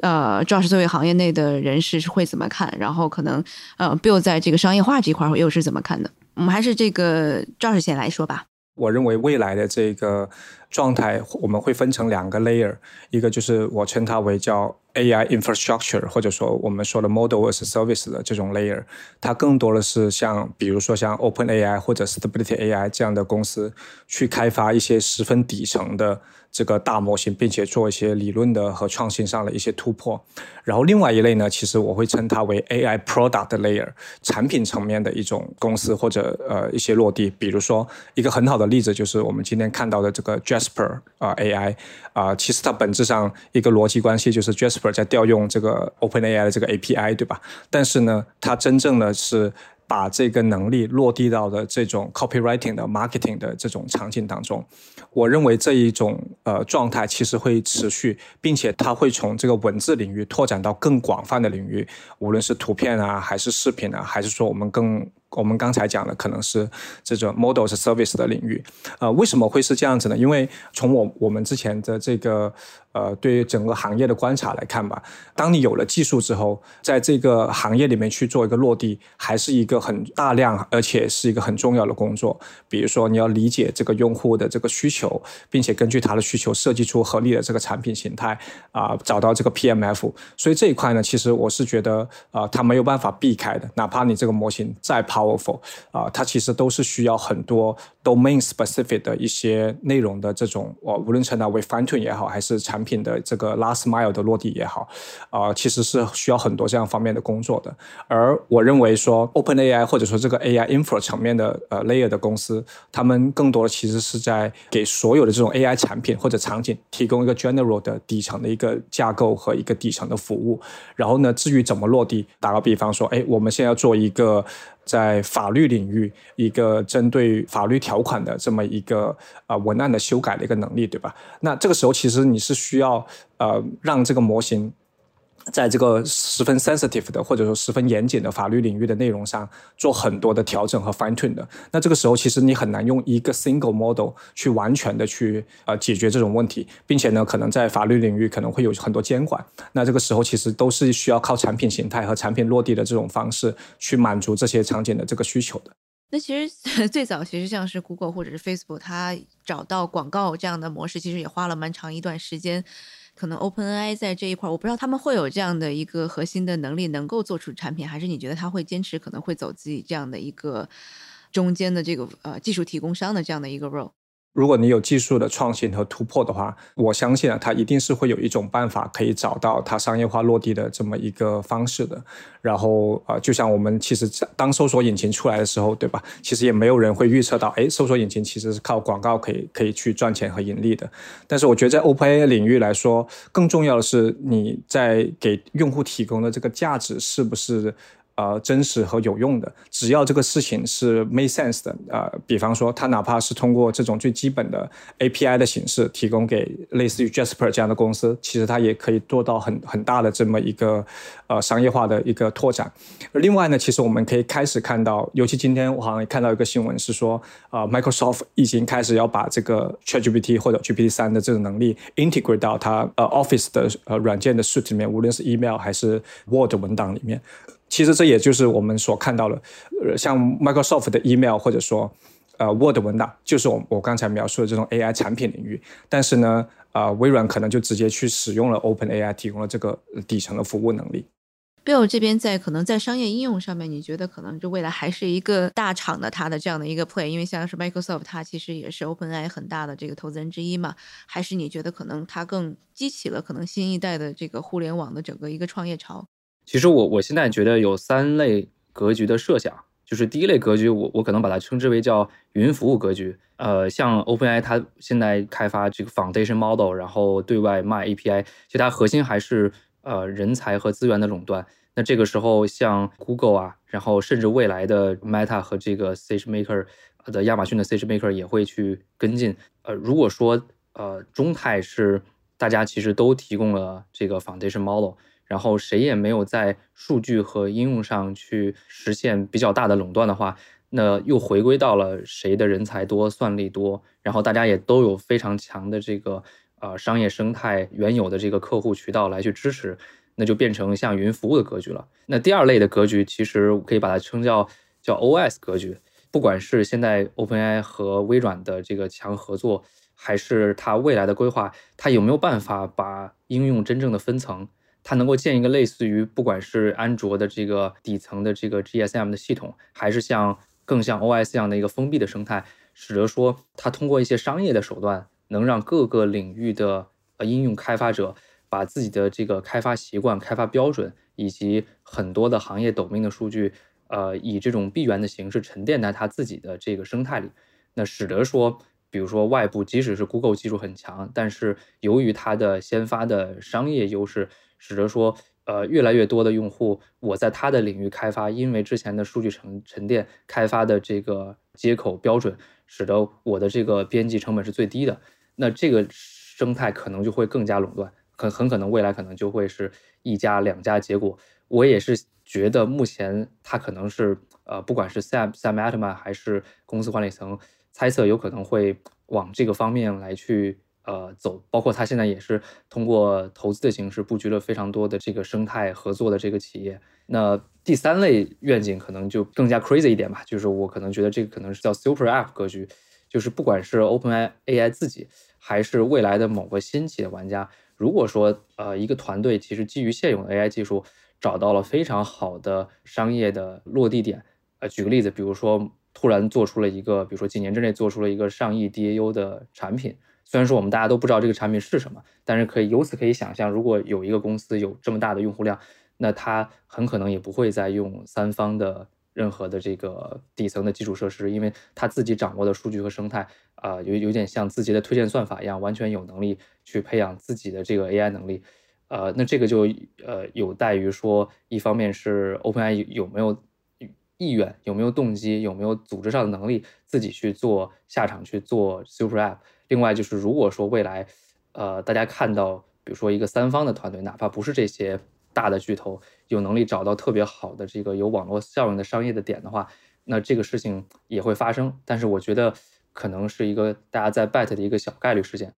呃，Josh 作为行业内的人士是会怎么看？然后可能呃，Bill 在这个商业化这块又是怎么看的？我们还是这个 Josh 先来说吧。我认为未来的这个状态，我们会分成两个 layer，一个就是我称它为叫 AI infrastructure，或者说我们说的 model as service 的这种 layer，它更多的是像比如说像 OpenAI 或者 Stability AI 这样的公司去开发一些十分底层的。这个大模型，并且做一些理论的和创新上的一些突破。然后另外一类呢，其实我会称它为 AI product layer，产品层面的一种公司或者呃一些落地。比如说一个很好的例子就是我们今天看到的这个 Jasper 啊 AI 啊，其实它本质上一个逻辑关系就是 Jasper 在调用这个 OpenAI 的这个 API，对吧？但是呢，它真正的是。把这个能力落地到的这种 copywriting 的 marketing 的这种场景当中，我认为这一种呃状态其实会持续，并且它会从这个文字领域拓展到更广泛的领域，无论是图片啊，还是视频啊，还是说我们更。我们刚才讲的可能是这种 models service 的领域，呃，为什么会是这样子呢？因为从我我们之前的这个呃对于整个行业的观察来看吧，当你有了技术之后，在这个行业里面去做一个落地，还是一个很大量而且是一个很重要的工作。比如说你要理解这个用户的这个需求，并且根据他的需求设计出合理的这个产品形态啊，找到这个 PMF。所以这一块呢，其实我是觉得啊，它没有办法避开的，哪怕你这个模型再跑。Powerful 啊，它其实都是需要很多 domain specific 的一些内容的这种，哦，无论称它为 fine tune 也好，还是产品的这个 last mile 的落地也好，啊，其实是需要很多这样方面的工作的。而我认为说 Open AI 或者说这个 AI infra 层面的呃 layer 的公司，他们更多的其实是在给所有的这种 AI 产品或者场景提供一个 general 的底层的一个架构和一个底层的服务。然后呢，至于怎么落地，打个比方说，哎，我们现在要做一个。在法律领域，一个针对法律条条款的这么一个啊文案的修改的一个能力，对吧？那这个时候其实你是需要呃让这个模型。在这个十分 sensitive 的或者说十分严谨的法律领域的内容上做很多的调整和 fine tune 的，那这个时候其实你很难用一个 single model 去完全的去呃解决这种问题，并且呢，可能在法律领域可能会有很多监管，那这个时候其实都是需要靠产品形态和产品落地的这种方式去满足这些场景的这个需求的。那其实 [laughs] 最早其实像是 Google 或者是 Facebook，它找到广告这样的模式，其实也花了蛮长一段时间。可能 OpenAI 在这一块，我不知道他们会有这样的一个核心的能力，能够做出产品，还是你觉得他会坚持可能会走自己这样的一个中间的这个呃技术提供商的这样的一个 role？如果你有技术的创新和突破的话，我相信啊，它一定是会有一种办法可以找到它商业化落地的这么一个方式的。然后啊，就像我们其实当搜索引擎出来的时候，对吧？其实也没有人会预测到，哎，搜索引擎其实是靠广告可以可以去赚钱和盈利的。但是我觉得在 OpenAI 领域来说，更重要的是你在给用户提供的这个价值是不是？呃，真实和有用的，只要这个事情是 make sense 的，呃，比方说，他哪怕是通过这种最基本的 API 的形式提供给类似于 Jasper 这样的公司，其实它也可以做到很很大的这么一个呃商业化的一个拓展。另外呢，其实我们可以开始看到，尤其今天我好像也看到一个新闻是说，呃，Microsoft 已经开始要把这个 ChatGPT 或者 GPT 三的这种能力 integrate 到它呃 Office 的呃软件的 suite 里面，无论是 email 还是 Word 文档里面。其实这也就是我们所看到的，呃，像 Microsoft 的 email 或者说呃 Word 文档，就是我我刚才描述的这种 AI 产品领域。但是呢，呃，微软可能就直接去使用了 OpenAI 提供了这个底层的服务能力。Bill 这边在可能在商业应用上面，你觉得可能就未来还是一个大厂的它的这样的一个 play，因为像是 Microsoft 它其实也是 OpenAI 很大的这个投资人之一嘛，还是你觉得可能它更激起了可能新一代的这个互联网的整个一个创业潮？其实我我现在觉得有三类格局的设想，就是第一类格局，我我可能把它称之为叫云服务格局。呃，像 OpenAI 它现在开发这个 Foundation Model，然后对外卖 API，其实它核心还是呃人才和资源的垄断。那这个时候，像 Google 啊，然后甚至未来的 Meta 和这个 SageMaker 的亚马逊的 SageMaker 也会去跟进。呃，如果说呃中泰是大家其实都提供了这个 Foundation Model。然后谁也没有在数据和应用上去实现比较大的垄断的话，那又回归到了谁的人才多、算力多，然后大家也都有非常强的这个呃商业生态原有的这个客户渠道来去支持，那就变成像云服务的格局了。那第二类的格局，其实可以把它称叫叫 OS 格局。不管是现在 OpenAI 和微软的这个强合作，还是它未来的规划，它有没有办法把应用真正的分层？它能够建一个类似于不管是安卓的这个底层的这个 GSM 的系统，还是像更像 OS 这样的一个封闭的生态，使得说它通过一些商业的手段，能让各个领域的呃应用开发者把自己的这个开发习惯、开发标准以及很多的行业抖命的数据，呃，以这种闭源的形式沉淀在它自己的这个生态里，那使得说，比如说外部即使是 Google 技术很强，但是由于它的先发的商业优势。使得说，呃，越来越多的用户，我在他的领域开发，因为之前的数据沉沉淀开发的这个接口标准，使得我的这个边际成本是最低的。那这个生态可能就会更加垄断，很很可能未来可能就会是一家两家。结果我也是觉得，目前它可能是，呃，不管是 Sam Sam Altman 还是公司管理层猜测，有可能会往这个方面来去。呃，走，包括他现在也是通过投资的形式布局了非常多的这个生态合作的这个企业。那第三类愿景可能就更加 crazy 一点吧，就是我可能觉得这个可能是叫 super app 格局，就是不管是 OpenAI 自己，还是未来的某个新起的玩家，如果说呃一个团队其实基于现有的 AI 技术找到了非常好的商业的落地点，呃，举个例子，比如说突然做出了一个，比如说几年之内做出了一个上亿 DAU 的产品。虽然说我们大家都不知道这个产品是什么，但是可以由此可以想象，如果有一个公司有这么大的用户量，那它很可能也不会再用三方的任何的这个底层的基础设施，因为它自己掌握的数据和生态啊，有有点像自己的推荐算法一样，完全有能力去培养自己的这个 AI 能力。呃，那这个就呃有待于说，一方面是 OpenAI 有没有意愿，有没有动机，有没有组织上的能力，自己去做下场去做 Super App。另外就是，如果说未来，呃，大家看到，比如说一个三方的团队，哪怕不是这些大的巨头，有能力找到特别好的这个有网络效应的商业的点的话，那这个事情也会发生。但是我觉得可能是一个大家在 bet 的一个小概率事件。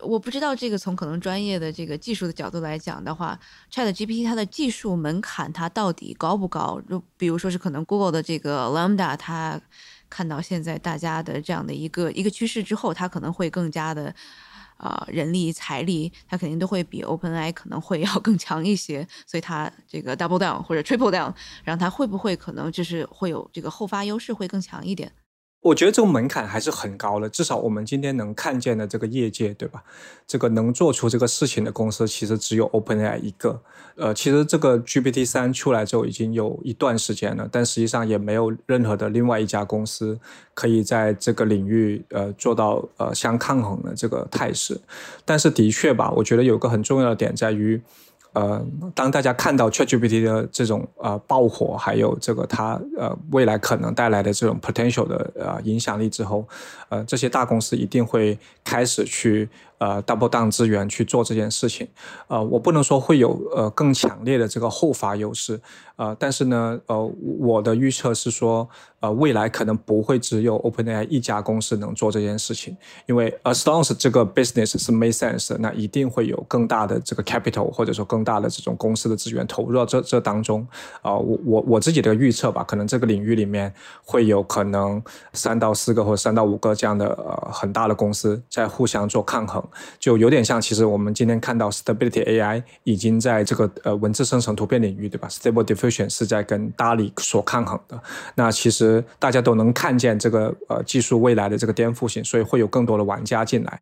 我不知道这个从可能专业的这个技术的角度来讲的话，Chat GPT 它的技术门槛它到底高不高？就比如说是可能 Google 的这个 Lambda 它。看到现在大家的这样的一个一个趋势之后，它可能会更加的，啊，人力财力，它肯定都会比 OpenAI 可能会 [laughs] 要更强一些，所以它这个 double down 或者 triple down，然后它会不会可能就是会有这个后发优势会更强一点？我觉得这个门槛还是很高的，至少我们今天能看见的这个业界，对吧？这个能做出这个事情的公司，其实只有 OpenAI 一个。呃，其实这个 GPT 三出来之后已经有一段时间了，但实际上也没有任何的另外一家公司可以在这个领域呃做到呃相抗衡的这个态势。但是的确吧，我觉得有个很重要的点在于。呃，当大家看到 ChatGPT 的这种呃爆火，还有这个它呃未来可能带来的这种 potential 的呃影响力之后，呃，这些大公司一定会开始去。呃，double down 资源去做这件事情，呃，我不能说会有呃更强烈的这个后发优势，呃，但是呢，呃，我的预测是说，呃，未来可能不会只有 OpenAI 一家公司能做这件事情，因为 a stones 这个 business 是 make sense，那一定会有更大的这个 capital 或者说更大的这种公司的资源投入到这这当中，啊，我我我自己的预测吧，可能这个领域里面会有可能三到四个或者三到五个这样的呃很大的公司在互相做抗衡。就有点像，其实我们今天看到 Stability AI 已经在这个呃文字生成图片领域，对吧？Stable Diffusion 是在跟 DALL-E 所抗衡的。那其实大家都能看见这个呃技术未来的这个颠覆性，所以会有更多的玩家进来。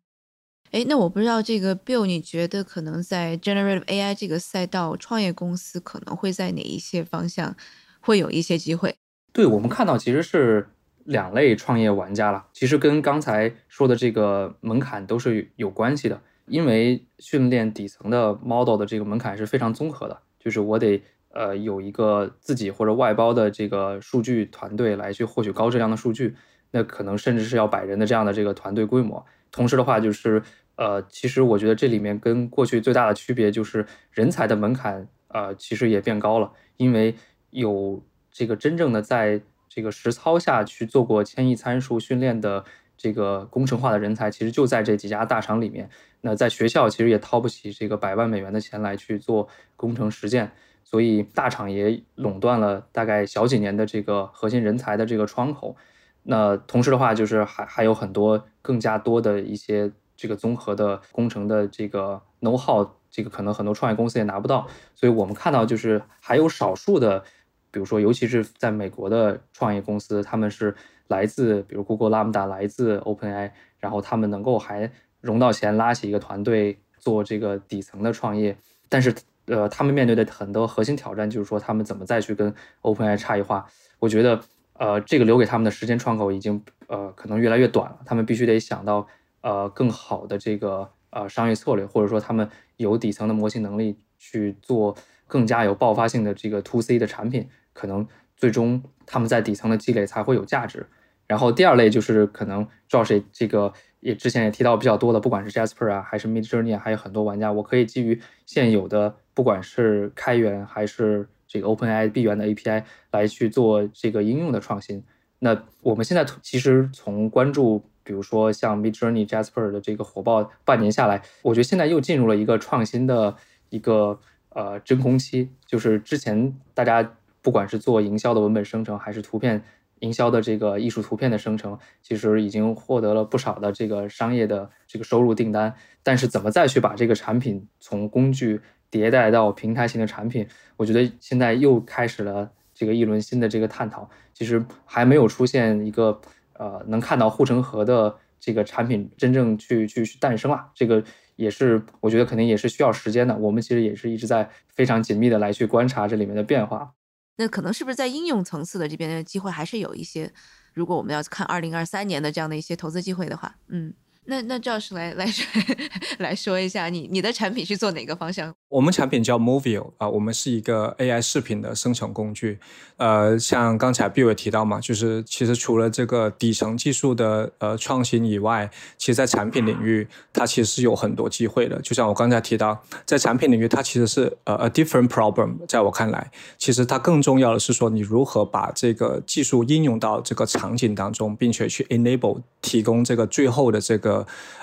哎，那我不知道这个 Bill，你觉得可能在 Generative AI 这个赛道，创业公司可能会在哪一些方向会有一些机会？对我们看到其实是。两类创业玩家了，其实跟刚才说的这个门槛都是有关系的，因为训练底层的 model 的这个门槛是非常综合的，就是我得呃有一个自己或者外包的这个数据团队来去获取高质量的数据，那可能甚至是要百人的这样的这个团队规模。同时的话，就是呃，其实我觉得这里面跟过去最大的区别就是人才的门槛呃其实也变高了，因为有这个真正的在这个实操下去做过千亿参数训练的这个工程化的人才，其实就在这几家大厂里面。那在学校其实也掏不起这个百万美元的钱来去做工程实践，所以大厂也垄断了大概小几年的这个核心人才的这个窗口。那同时的话，就是还还有很多更加多的一些这个综合的工程的这个 know how，这个可能很多创业公司也拿不到。所以我们看到就是还有少数的。比如说，尤其是在美国的创业公司，他们是来自比如 Google、Lambda，来自 OpenAI，然后他们能够还融到钱，拉起一个团队做这个底层的创业。但是，呃，他们面对的很多核心挑战就是说，他们怎么再去跟 OpenAI 差异化？我觉得，呃，这个留给他们的时间窗口已经呃可能越来越短了。他们必须得想到呃更好的这个呃商业策略，或者说他们有底层的模型能力去做更加有爆发性的这个 To C 的产品。可能最终他们在底层的积累才会有价值。然后第二类就是可能赵谁这个也之前也提到比较多的，不管是 Jasper 啊，还是 Midjourney，还有很多玩家，我可以基于现有的不管是开源还是这个 OpenAI 闭源的 API 来去做这个应用的创新。那我们现在其实从关注，比如说像 Midjourney、Jasper 的这个火爆半年下来，我觉得现在又进入了一个创新的一个呃真空期，就是之前大家。不管是做营销的文本生成，还是图片营销的这个艺术图片的生成，其实已经获得了不少的这个商业的这个收入订单。但是怎么再去把这个产品从工具迭代到平台型的产品，我觉得现在又开始了这个一轮新的这个探讨。其实还没有出现一个呃能看到护城河的这个产品真正去去去诞生了。这个也是我觉得肯定也是需要时间的。我们其实也是一直在非常紧密的来去观察这里面的变化。那可能是不是在应用层次的这边的机会还是有一些？如果我们要看二零二三年的这样的一些投资机会的话，嗯。那那赵师来来 [laughs] 来说一下，你你的产品是做哪个方向？我们产品叫 Movio 啊，我们是一个 AI 视频的生成工具。呃，像刚才 Bill 也提到嘛，就是其实除了这个底层技术的呃创新以外，其实在产品领域它其实是有很多机会的。就像我刚才提到，在产品领域它其实是呃 a different problem。在我看来，其实它更重要的是说你如何把这个技术应用到这个场景当中，并且去 enable 提供这个最后的这个。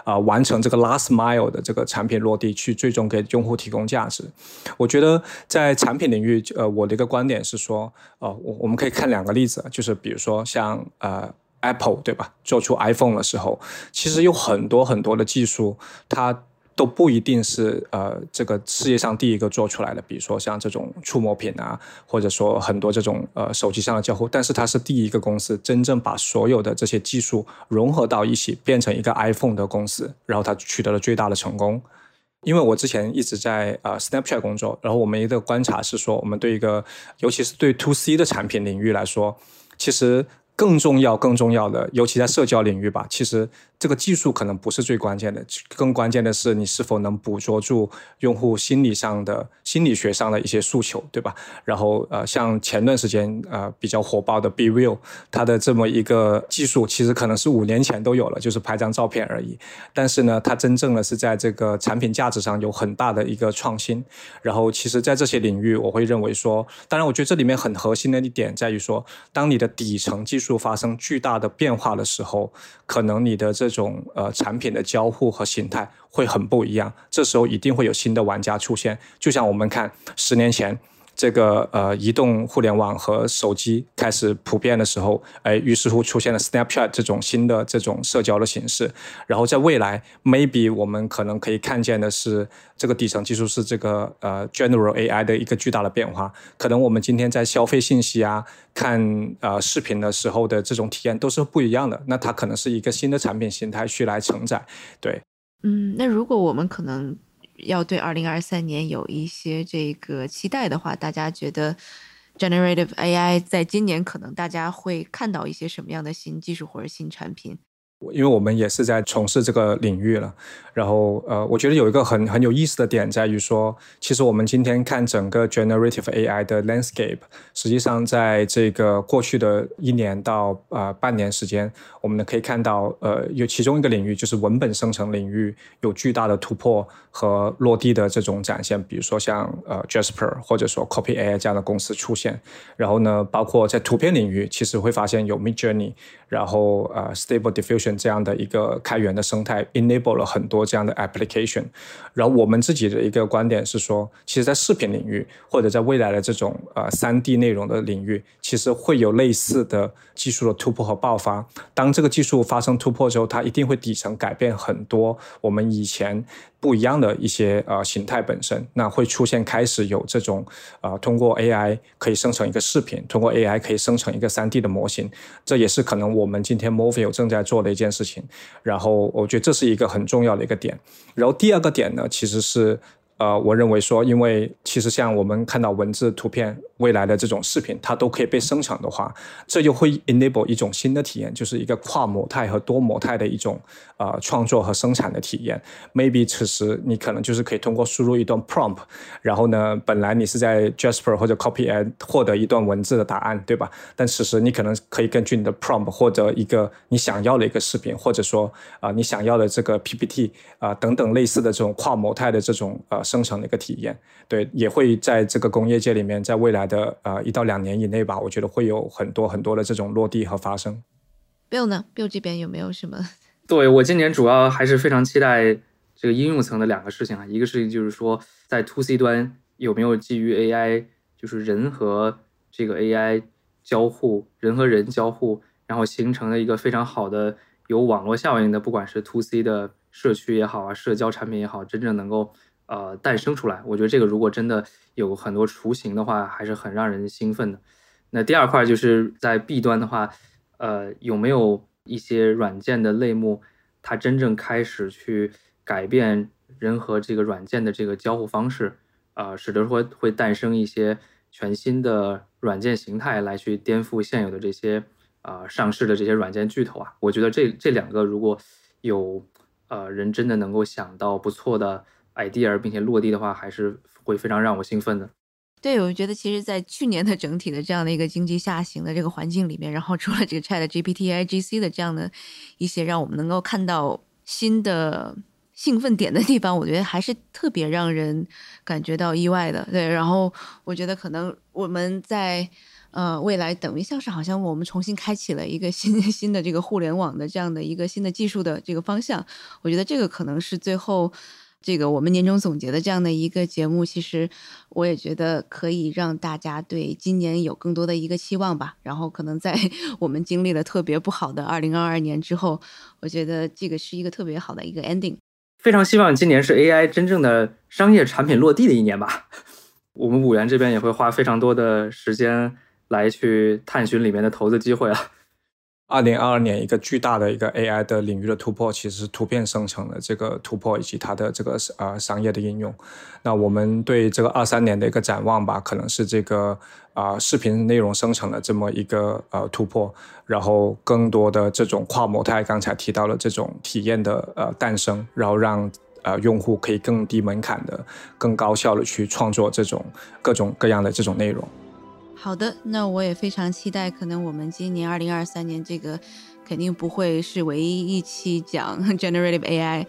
啊，完成这个 last mile 的这个产品落地，去最终给用户提供价值。我觉得在产品领域，呃，我的一个观点是说，呃，我我们可以看两个例子，就是比如说像呃 Apple 对吧，做出 iPhone 的时候，其实有很多很多的技术，它都不一定是呃这个世界上第一个做出来的。比如说像这种触摸屏啊，或者说很多这种呃手机上的交互，但是它是第一个公司真正把所有的这些技术融合到一起，变成一个 iPhone 的公司，然后它取得了最大的成功。因为我之前一直在呃 Snapchat 工作，然后我们一个观察是说，我们对一个尤其是对 To C 的产品领域来说，其实更重要、更重要的，尤其在社交领域吧，其实。这个技术可能不是最关键的，更关键的是你是否能捕捉住用户心理上的、心理学上的一些诉求，对吧？然后呃，像前段时间呃比较火爆的 Be Real，它的这么一个技术，其实可能是五年前都有了，就是拍张照片而已。但是呢，它真正的是在这个产品价值上有很大的一个创新。然后其实，在这些领域，我会认为说，当然，我觉得这里面很核心的一点在于说，当你的底层技术发生巨大的变化的时候，可能你的这这种呃产品的交互和形态会很不一样，这时候一定会有新的玩家出现。就像我们看十年前这个呃移动互联网和手机开始普遍的时候，哎，于是乎出现了 Snapchat 这种新的这种社交的形式。然后在未来，maybe 我们可能可以看见的是这个底层技术是这个呃 General AI 的一个巨大的变化。可能我们今天在消费信息啊。看呃视频的时候的这种体验都是不一样的，那它可能是一个新的产品形态去来承载，对。嗯，那如果我们可能要对二零二三年有一些这个期待的话，大家觉得 generative AI 在今年可能大家会看到一些什么样的新技术或者新产品？因为我们也是在从事这个领域了，然后呃，我觉得有一个很很有意思的点在于说，其实我们今天看整个 generative AI 的 landscape，实际上在这个过去的一年到呃半年时间，我们呢可以看到呃有其中一个领域就是文本生成领域有巨大的突破和落地的这种展现，比如说像呃 Jasper 或者说 Copy AI 这样的公司出现，然后呢，包括在图片领域，其实会发现有 Mid Journey，然后呃 Stable Diffusion。这样的一个开源的生态，enable 了很多这样的 application。然后我们自己的一个观点是说，其实，在视频领域或者在未来的这种呃三 D 内容的领域，其实会有类似的技术的突破和爆发。当这个技术发生突破之后，它一定会底层改变很多我们以前。不一样的一些呃形态本身，那会出现开始有这种呃通过 AI 可以生成一个视频，通过 AI 可以生成一个 3D 的模型，这也是可能我们今天 Movio 正在做的一件事情。然后我觉得这是一个很重要的一个点。然后第二个点呢，其实是。呃，我认为说，因为其实像我们看到文字、图片、未来的这种视频，它都可以被生成的话，这就会 enable 一种新的体验，就是一个跨模态和多模态的一种呃创作和生产的体验。Maybe 此时你可能就是可以通过输入一段 prompt，然后呢，本来你是在 Jasper 或者 Copy a d 获得一段文字的答案，对吧？但此时你可能可以根据你的 prompt 获得一个你想要的一个视频，或者说啊你想要的这个 PPT 啊等等类似的这种跨模态的这种呃。生成的一个体验，对，也会在这个工业界里面，在未来的呃一到两年以内吧，我觉得会有很多很多的这种落地和发生。Bill 呢？Bill 这边有没有什么？[laughs] 对我今年主要还是非常期待这个应用层的两个事情啊，一个事情就是说，在 To C 端有没有基于 AI，就是人和这个 AI 交互，人和人交互，然后形成了一个非常好的有网络效应的，不管是 To C 的社区也好啊，社交产品也好，真正能够。呃，诞生出来，我觉得这个如果真的有很多雏形的话，还是很让人兴奋的。那第二块就是在 B 端的话，呃，有没有一些软件的类目，它真正开始去改变人和这个软件的这个交互方式，啊，使得说会诞生一些全新的软件形态来去颠覆现有的这些啊上市的这些软件巨头啊？我觉得这这两个如果有呃人真的能够想到不错的。Idea 并且落地的话，还是会非常让我兴奋的。对，我觉得其实，在去年的整体的这样的一个经济下行的这个环境里面，然后除了这个 Chat GPT、IGC 的这样的一些让我们能够看到新的兴奋点的地方，我觉得还是特别让人感觉到意外的。对，然后我觉得可能我们在呃未来等于像是好像我们重新开启了一个新 [laughs] 新的这个互联网的这样的一个新的技术的这个方向。我觉得这个可能是最后。这个我们年终总结的这样的一个节目，其实我也觉得可以让大家对今年有更多的一个期望吧。然后可能在 [laughs] 我们经历了特别不好的二零二二年之后，我觉得这个是一个特别好的一个 ending。非常希望今年是 AI 真正的商业产品落地的一年吧。[laughs] 我们五元这边也会花非常多的时间来去探寻里面的投资机会了。二零二二年一个巨大的一个 AI 的领域的突破，其实是图片生成的这个突破以及它的这个呃商业的应用。那我们对这个二三年的一个展望吧，可能是这个啊视频内容生成的这么一个呃突破，然后更多的这种跨模态，刚才提到了这种体验的呃诞生，然后让呃用户可以更低门槛的、更高效的去创作这种各种各样的这种内容。好的，那我也非常期待，可能我们今年二零二三年这个肯定不会是唯一一期讲 [laughs] generative AI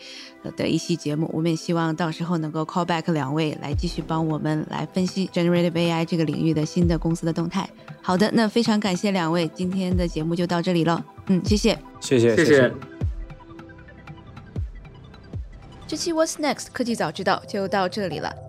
的一期节目，我们也希望到时候能够 call back 两位来继续帮我们来分析 generative AI 这个领域的新的公司的动态。好的，那非常感谢两位，今天的节目就到这里了，嗯，谢谢，谢谢，谢谢。这期 What's Next 科技早知道就到这里了。